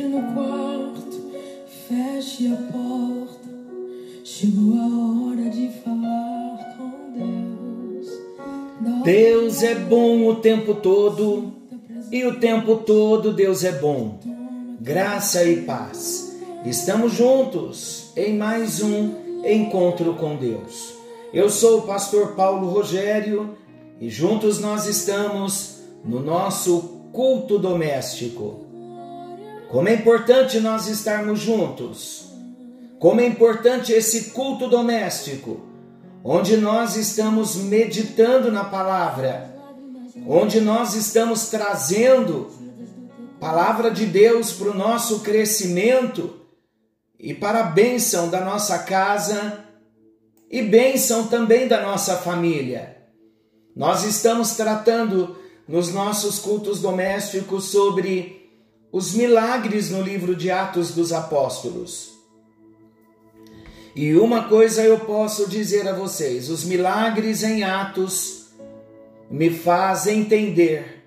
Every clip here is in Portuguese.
Entre no quarto, feche a porta. Chegou a hora de falar com Deus. Deus é bom o tempo todo e o tempo todo Deus é bom. Graça e paz. Estamos juntos em mais um encontro com Deus. Eu sou o pastor Paulo Rogério e juntos nós estamos no nosso culto doméstico. Como é importante nós estarmos juntos. Como é importante esse culto doméstico, onde nós estamos meditando na palavra, onde nós estamos trazendo palavra de Deus para o nosso crescimento e para a bênção da nossa casa e bênção também da nossa família. Nós estamos tratando nos nossos cultos domésticos sobre os milagres no livro de Atos dos Apóstolos. E uma coisa eu posso dizer a vocês: os milagres em Atos me fazem entender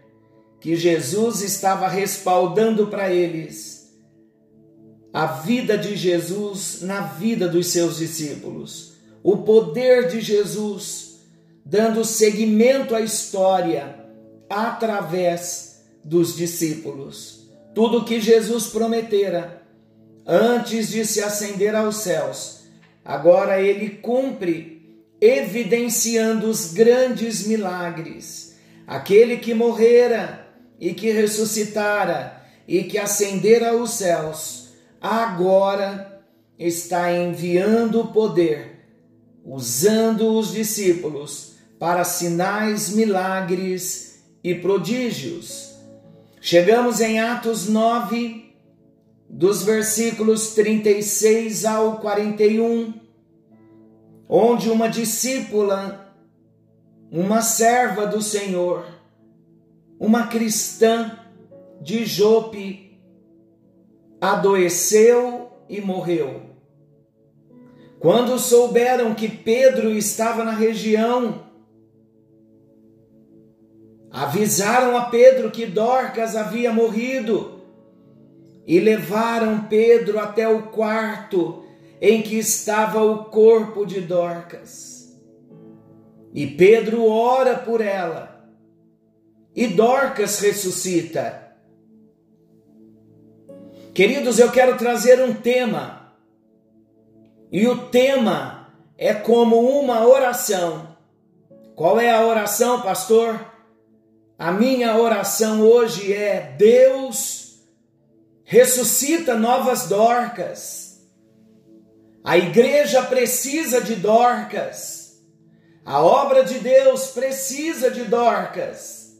que Jesus estava respaldando para eles a vida de Jesus na vida dos seus discípulos o poder de Jesus, dando seguimento à história através dos discípulos. Tudo que Jesus prometera antes de se ascender aos céus, agora ele cumpre, evidenciando os grandes milagres. Aquele que morrera e que ressuscitara e que ascendera aos céus, agora está enviando o poder usando os discípulos para sinais, milagres e prodígios. Chegamos em Atos 9, dos versículos 36 ao 41, onde uma discípula, uma serva do Senhor, uma cristã de Jope, adoeceu e morreu. Quando souberam que Pedro estava na região, avisaram a Pedro que Dorcas havia morrido e levaram Pedro até o quarto em que estava o corpo de Dorcas. E Pedro ora por ela, e Dorcas ressuscita. Queridos, eu quero trazer um tema e o tema é como uma oração. Qual é a oração, pastor? A minha oração hoje é: Deus ressuscita novas Dorcas. A igreja precisa de Dorcas. A obra de Deus precisa de Dorcas.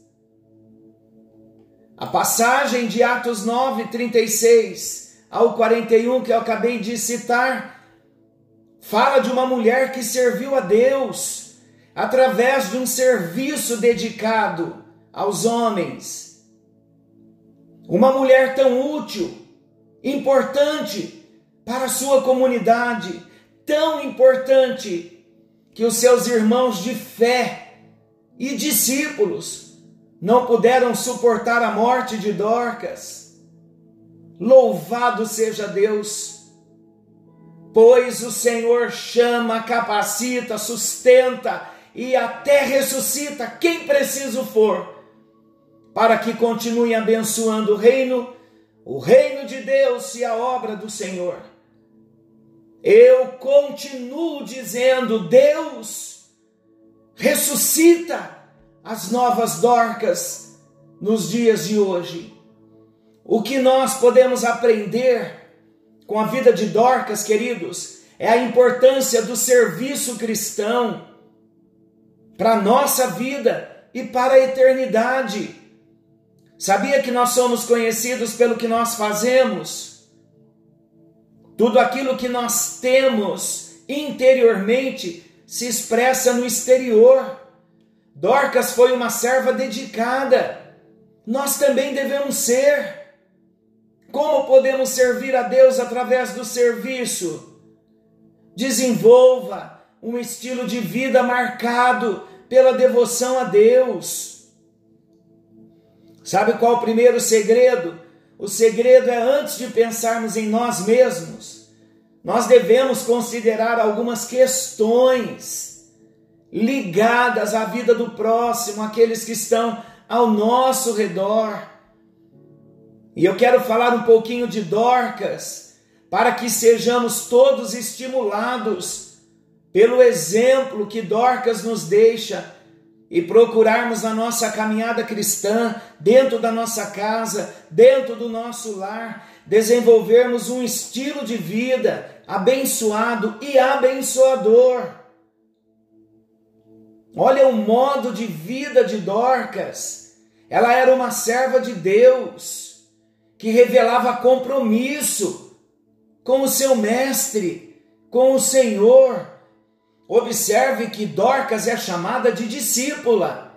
A passagem de Atos 9, 36 ao 41 que eu acabei de citar Fala de uma mulher que serviu a Deus através de um serviço dedicado aos homens. Uma mulher tão útil, importante para a sua comunidade, tão importante que os seus irmãos de fé e discípulos não puderam suportar a morte de Dorcas. Louvado seja Deus pois o Senhor chama, capacita, sustenta e até ressuscita quem preciso for, para que continue abençoando o reino, o reino de Deus e a obra do Senhor. Eu continuo dizendo: Deus ressuscita as novas Dorcas nos dias de hoje. O que nós podemos aprender com a vida de Dorcas, queridos, é a importância do serviço cristão para a nossa vida e para a eternidade. Sabia que nós somos conhecidos pelo que nós fazemos? Tudo aquilo que nós temos interiormente se expressa no exterior. Dorcas foi uma serva dedicada. Nós também devemos ser. Como podemos servir a Deus através do serviço? Desenvolva um estilo de vida marcado pela devoção a Deus. Sabe qual o primeiro segredo o segredo é antes de pensarmos em nós mesmos, nós devemos considerar algumas questões ligadas à vida do próximo, aqueles que estão ao nosso redor. E eu quero falar um pouquinho de Dorcas, para que sejamos todos estimulados pelo exemplo que Dorcas nos deixa e procurarmos na nossa caminhada cristã, dentro da nossa casa, dentro do nosso lar, desenvolvermos um estilo de vida abençoado e abençoador. Olha o modo de vida de Dorcas. Ela era uma serva de Deus que revelava compromisso com o seu mestre, com o Senhor Observe que Dorcas é chamada de discípula.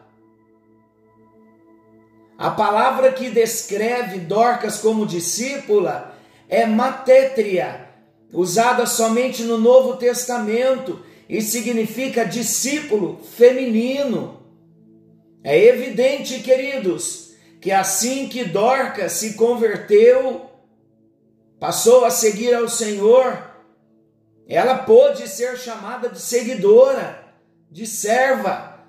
A palavra que descreve Dorcas como discípula é matétria, usada somente no Novo Testamento e significa discípulo feminino. É evidente, queridos, que assim que Dorcas se converteu, passou a seguir ao Senhor, ela pôde ser chamada de seguidora, de serva.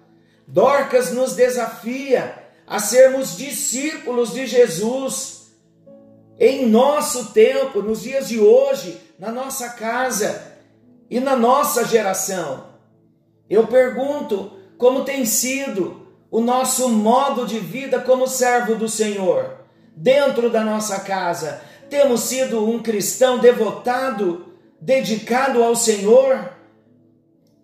Dorcas nos desafia a sermos discípulos de Jesus em nosso tempo, nos dias de hoje, na nossa casa e na nossa geração. Eu pergunto como tem sido o nosso modo de vida como servo do Senhor dentro da nossa casa. Temos sido um cristão devotado dedicado ao Senhor,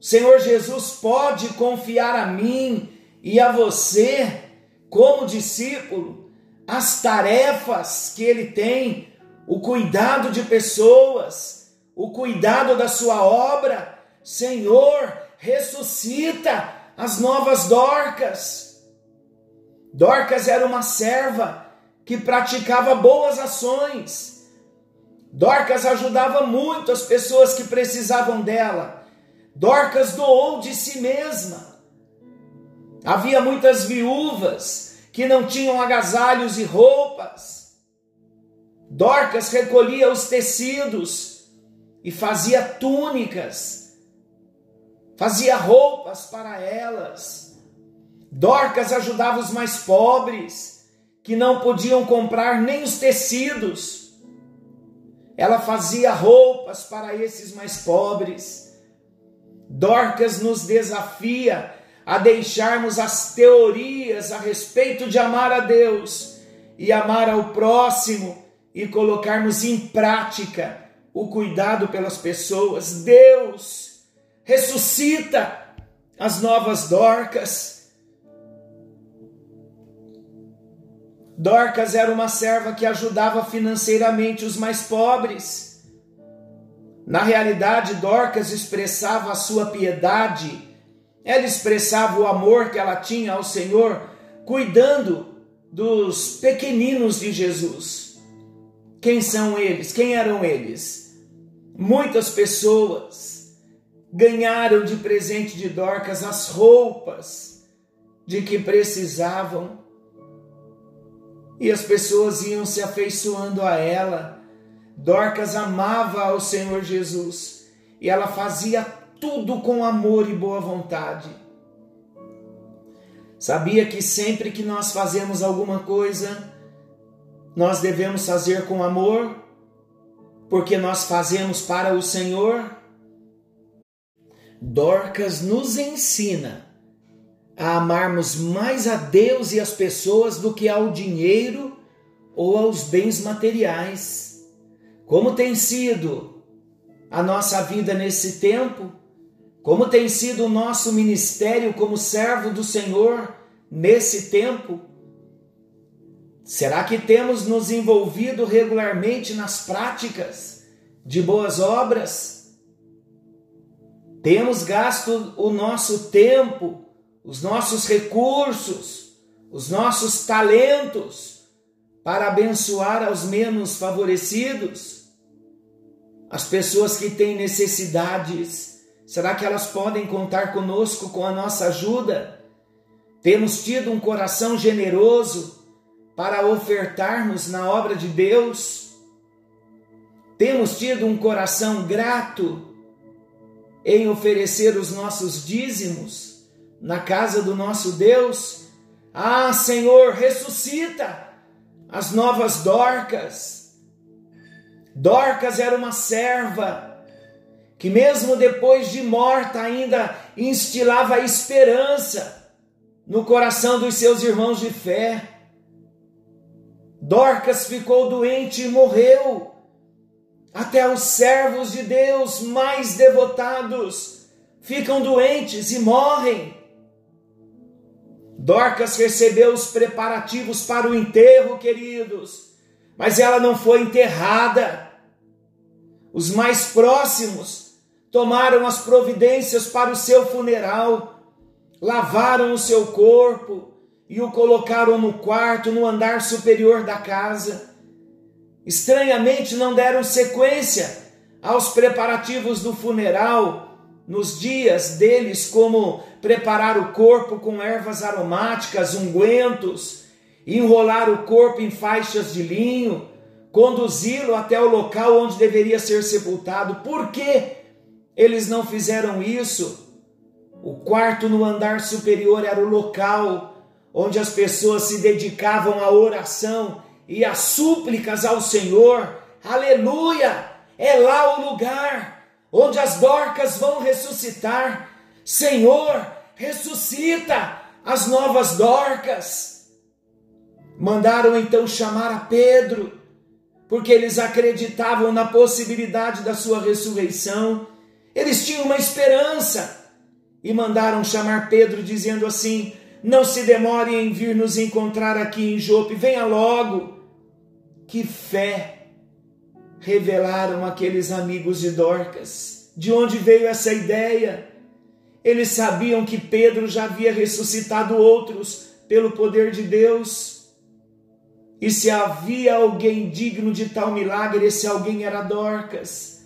Senhor Jesus pode confiar a mim e a você, como discípulo, as tarefas que ele tem, o cuidado de pessoas, o cuidado da sua obra. Senhor, ressuscita as novas Dorcas. Dorcas era uma serva que praticava boas ações Dorcas ajudava muito as pessoas que precisavam dela. Dorcas doou de si mesma. Havia muitas viúvas que não tinham agasalhos e roupas. Dorcas recolhia os tecidos e fazia túnicas, fazia roupas para elas. Dorcas ajudava os mais pobres, que não podiam comprar nem os tecidos ela fazia roupas para esses mais pobres. Dorcas nos desafia a deixarmos as teorias a respeito de amar a Deus e amar ao próximo e colocarmos em prática o cuidado pelas pessoas. Deus ressuscita as novas Dorcas Dorcas era uma serva que ajudava financeiramente os mais pobres. Na realidade, Dorcas expressava a sua piedade, ela expressava o amor que ela tinha ao Senhor, cuidando dos pequeninos de Jesus. Quem são eles? Quem eram eles? Muitas pessoas ganharam de presente de Dorcas as roupas de que precisavam e as pessoas iam se afeiçoando a ela. Dorcas amava ao Senhor Jesus e ela fazia tudo com amor e boa vontade. Sabia que sempre que nós fazemos alguma coisa, nós devemos fazer com amor, porque nós fazemos para o Senhor? Dorcas nos ensina a amarmos mais a Deus e as pessoas do que ao dinheiro ou aos bens materiais. Como tem sido a nossa vida nesse tempo? Como tem sido o nosso ministério como servo do Senhor nesse tempo? Será que temos nos envolvido regularmente nas práticas de boas obras? Temos gasto o nosso tempo os nossos recursos, os nossos talentos para abençoar aos menos favorecidos, as pessoas que têm necessidades. Será que elas podem contar conosco com a nossa ajuda? Temos tido um coração generoso para ofertarmos na obra de Deus? Temos tido um coração grato em oferecer os nossos dízimos na casa do nosso Deus? Ah, Senhor, ressuscita as novas Dorcas. Dorcas era uma serva que, mesmo depois de morta, ainda instilava esperança no coração dos seus irmãos de fé. Dorcas ficou doente e morreu. Até os servos de Deus mais devotados ficam doentes e morrem. Dorcas recebeu os preparativos para o enterro, queridos, mas ela não foi enterrada. Os mais próximos tomaram as providências para o seu funeral, lavaram o seu corpo e o colocaram no quarto, no andar superior da casa. Estranhamente, não deram sequência aos preparativos do funeral nos dias deles, como preparar o corpo com ervas aromáticas, ungüentos, enrolar o corpo em faixas de linho, conduzi-lo até o local onde deveria ser sepultado. Por que eles não fizeram isso? O quarto no andar superior era o local onde as pessoas se dedicavam à oração e as súplicas ao Senhor. Aleluia! É lá o lugar onde as dorcas vão ressuscitar. Senhor, ressuscita as novas dorcas. Mandaram então chamar a Pedro, porque eles acreditavam na possibilidade da sua ressurreição. Eles tinham uma esperança e mandaram chamar Pedro, dizendo assim: não se demore em vir nos encontrar aqui em Jope, venha logo. Que fé revelaram aqueles amigos de Dorcas. De onde veio essa ideia? Eles sabiam que Pedro já havia ressuscitado outros pelo poder de Deus. E se havia alguém digno de tal milagre, esse alguém era Dorcas.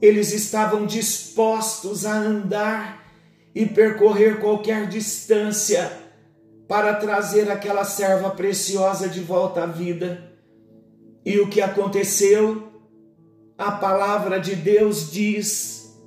Eles estavam dispostos a andar e percorrer qualquer distância para trazer aquela serva preciosa de volta à vida. E o que aconteceu? A palavra de Deus diz,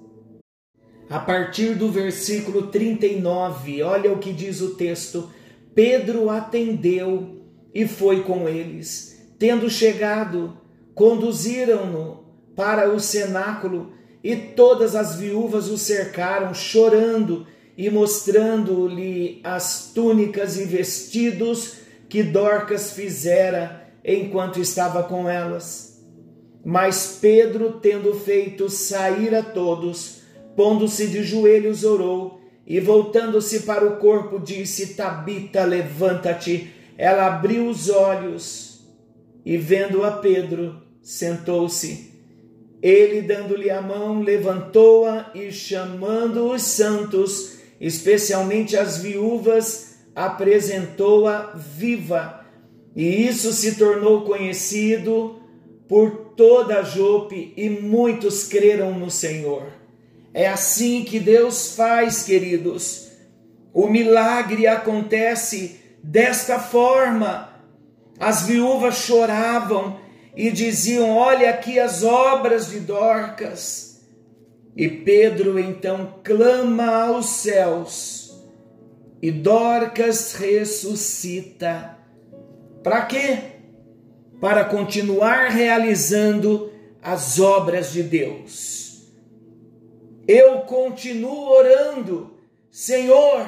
a partir do versículo 39, olha o que diz o texto: Pedro atendeu e foi com eles. Tendo chegado, conduziram-no para o cenáculo e todas as viúvas o cercaram, chorando e mostrando-lhe as túnicas e vestidos que Dorcas fizera enquanto estava com elas. Mas Pedro, tendo feito sair a todos, pondo-se de joelhos, orou e, voltando-se para o corpo, disse: Tabita, levanta-te. Ela abriu os olhos e, vendo a Pedro, sentou-se. Ele, dando-lhe a mão, levantou-a e, chamando os santos, especialmente as viúvas, apresentou-a viva. E isso se tornou conhecido por toda Jope e muitos creram no Senhor. É assim que Deus faz, queridos. O milagre acontece desta forma. As viúvas choravam e diziam: Olha aqui as obras de Dorcas. E Pedro então clama aos céus e Dorcas ressuscita. Para quê? Para continuar realizando as obras de Deus. Eu continuo orando, Senhor,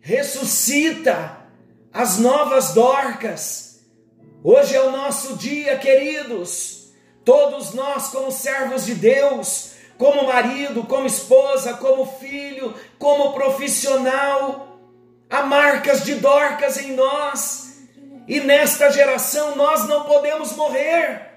ressuscita as novas Dorcas. Hoje é o nosso dia, queridos. Todos nós, como servos de Deus, como marido, como esposa, como filho, como profissional. Há marcas de Dorcas em nós, e nesta geração nós não podemos morrer.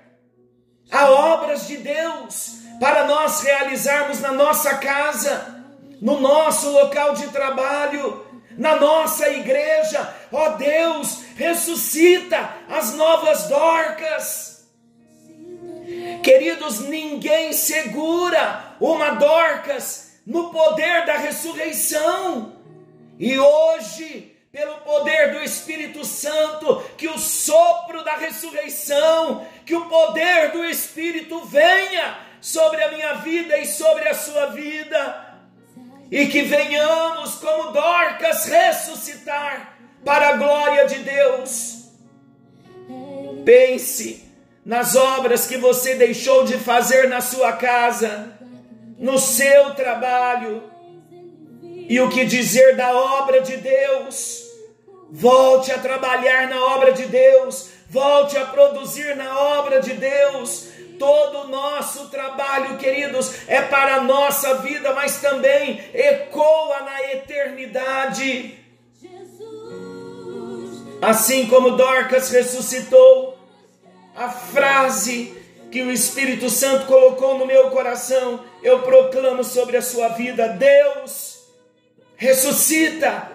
Há obras de Deus para nós realizarmos na nossa casa, no nosso local de trabalho, na nossa igreja. Ó Deus, ressuscita as novas Dorcas Queridos, ninguém segura uma Dorcas no poder da ressurreição. E hoje pelo poder do Espírito Santo, que o sopro da ressurreição, que o poder do Espírito venha sobre a minha vida e sobre a sua vida, e que venhamos, como Dorcas, ressuscitar para a glória de Deus. Pense nas obras que você deixou de fazer na sua casa, no seu trabalho, e o que dizer da obra de Deus. Volte a trabalhar na obra de Deus, volte a produzir na obra de Deus. Todo o nosso trabalho, queridos, é para a nossa vida, mas também ecoa na eternidade. Assim como Dorcas ressuscitou, a frase que o Espírito Santo colocou no meu coração, eu proclamo sobre a sua vida: Deus ressuscita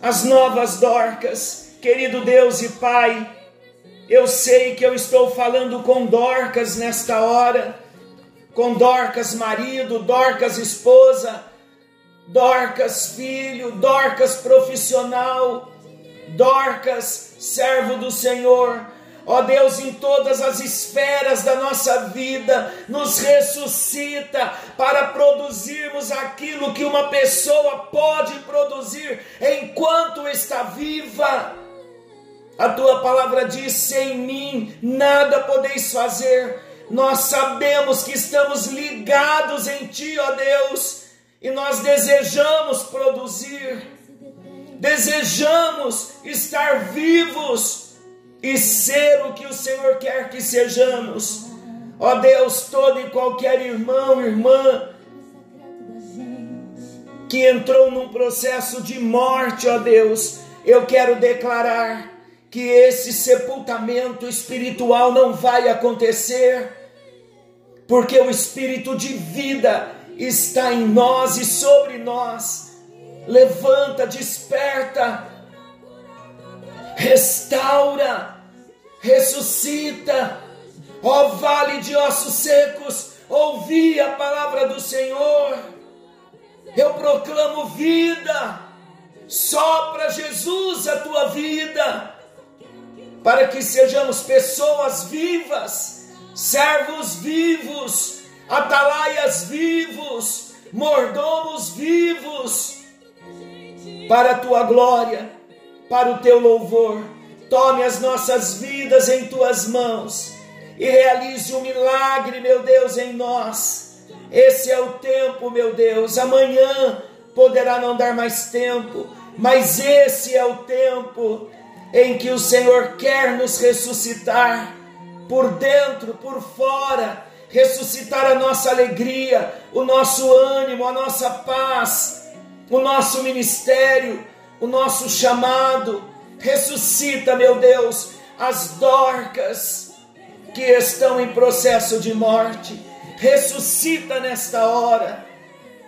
as novas Dorcas, querido Deus e Pai. Eu sei que eu estou falando com Dorcas nesta hora, com Dorcas marido, Dorcas esposa, Dorcas filho, Dorcas profissional, Dorcas servo do Senhor. Ó Deus, em todas as esferas da nossa vida, nos ressuscita para produzirmos aquilo que uma pessoa pode produzir enquanto está viva. A tua palavra diz: sem mim nada podeis fazer. Nós sabemos que estamos ligados em ti, ó Deus, e nós desejamos produzir, desejamos estar vivos e ser o que o Senhor quer que sejamos. Ó Deus, todo e qualquer irmão, irmã, que entrou num processo de morte, ó Deus, eu quero declarar que esse sepultamento espiritual não vai acontecer, porque o espírito de vida está em nós e sobre nós. Levanta, desperta, restaura, ressuscita, ó vale de ossos secos, ouvi a palavra do Senhor. Eu proclamo vida, sopra Jesus a tua vida para que sejamos pessoas vivas, servos vivos, atalaias vivos, mordomos vivos, para a tua glória, para o teu louvor. Tome as nossas vidas em tuas mãos e realize um milagre, meu Deus, em nós. Esse é o tempo, meu Deus. Amanhã poderá não dar mais tempo, mas esse é o tempo em que o Senhor quer nos ressuscitar por dentro, por fora, ressuscitar a nossa alegria, o nosso ânimo, a nossa paz, o nosso ministério, o nosso chamado. Ressuscita, meu Deus, as dorcas que estão em processo de morte. Ressuscita nesta hora.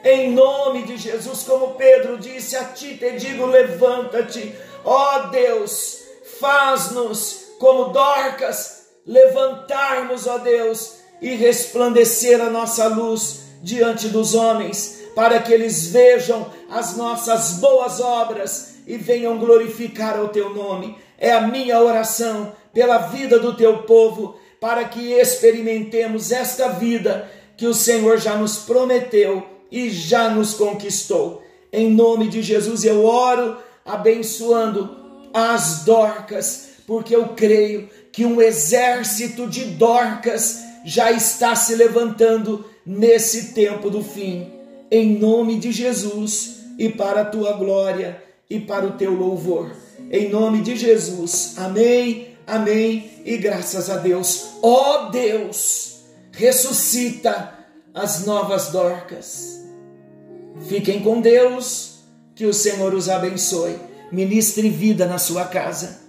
Em nome de Jesus, como Pedro disse, a ti te digo: levanta-te Ó Deus, faz-nos como Dorcas levantarmos, ó Deus, e resplandecer a nossa luz diante dos homens, para que eles vejam as nossas boas obras e venham glorificar o teu nome. É a minha oração pela vida do teu povo, para que experimentemos esta vida que o Senhor já nos prometeu e já nos conquistou. Em nome de Jesus eu oro abençoando as Dorcas, porque eu creio que um exército de Dorcas já está se levantando nesse tempo do fim. Em nome de Jesus e para a tua glória e para o teu louvor. Em nome de Jesus. Amém. Amém. E graças a Deus. Ó oh Deus, ressuscita as novas Dorcas. Fiquem com Deus que o Senhor os abençoe. Ministre vida na sua casa.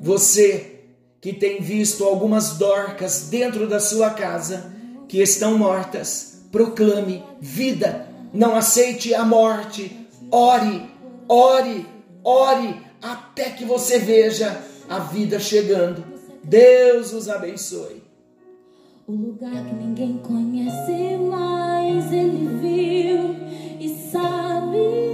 Você que tem visto algumas dorcas dentro da sua casa que estão mortas, proclame vida. Não aceite a morte. Ore, ore, ore até que você veja a vida chegando. Deus os abençoe. O lugar que ninguém conhece ele viu e sabe.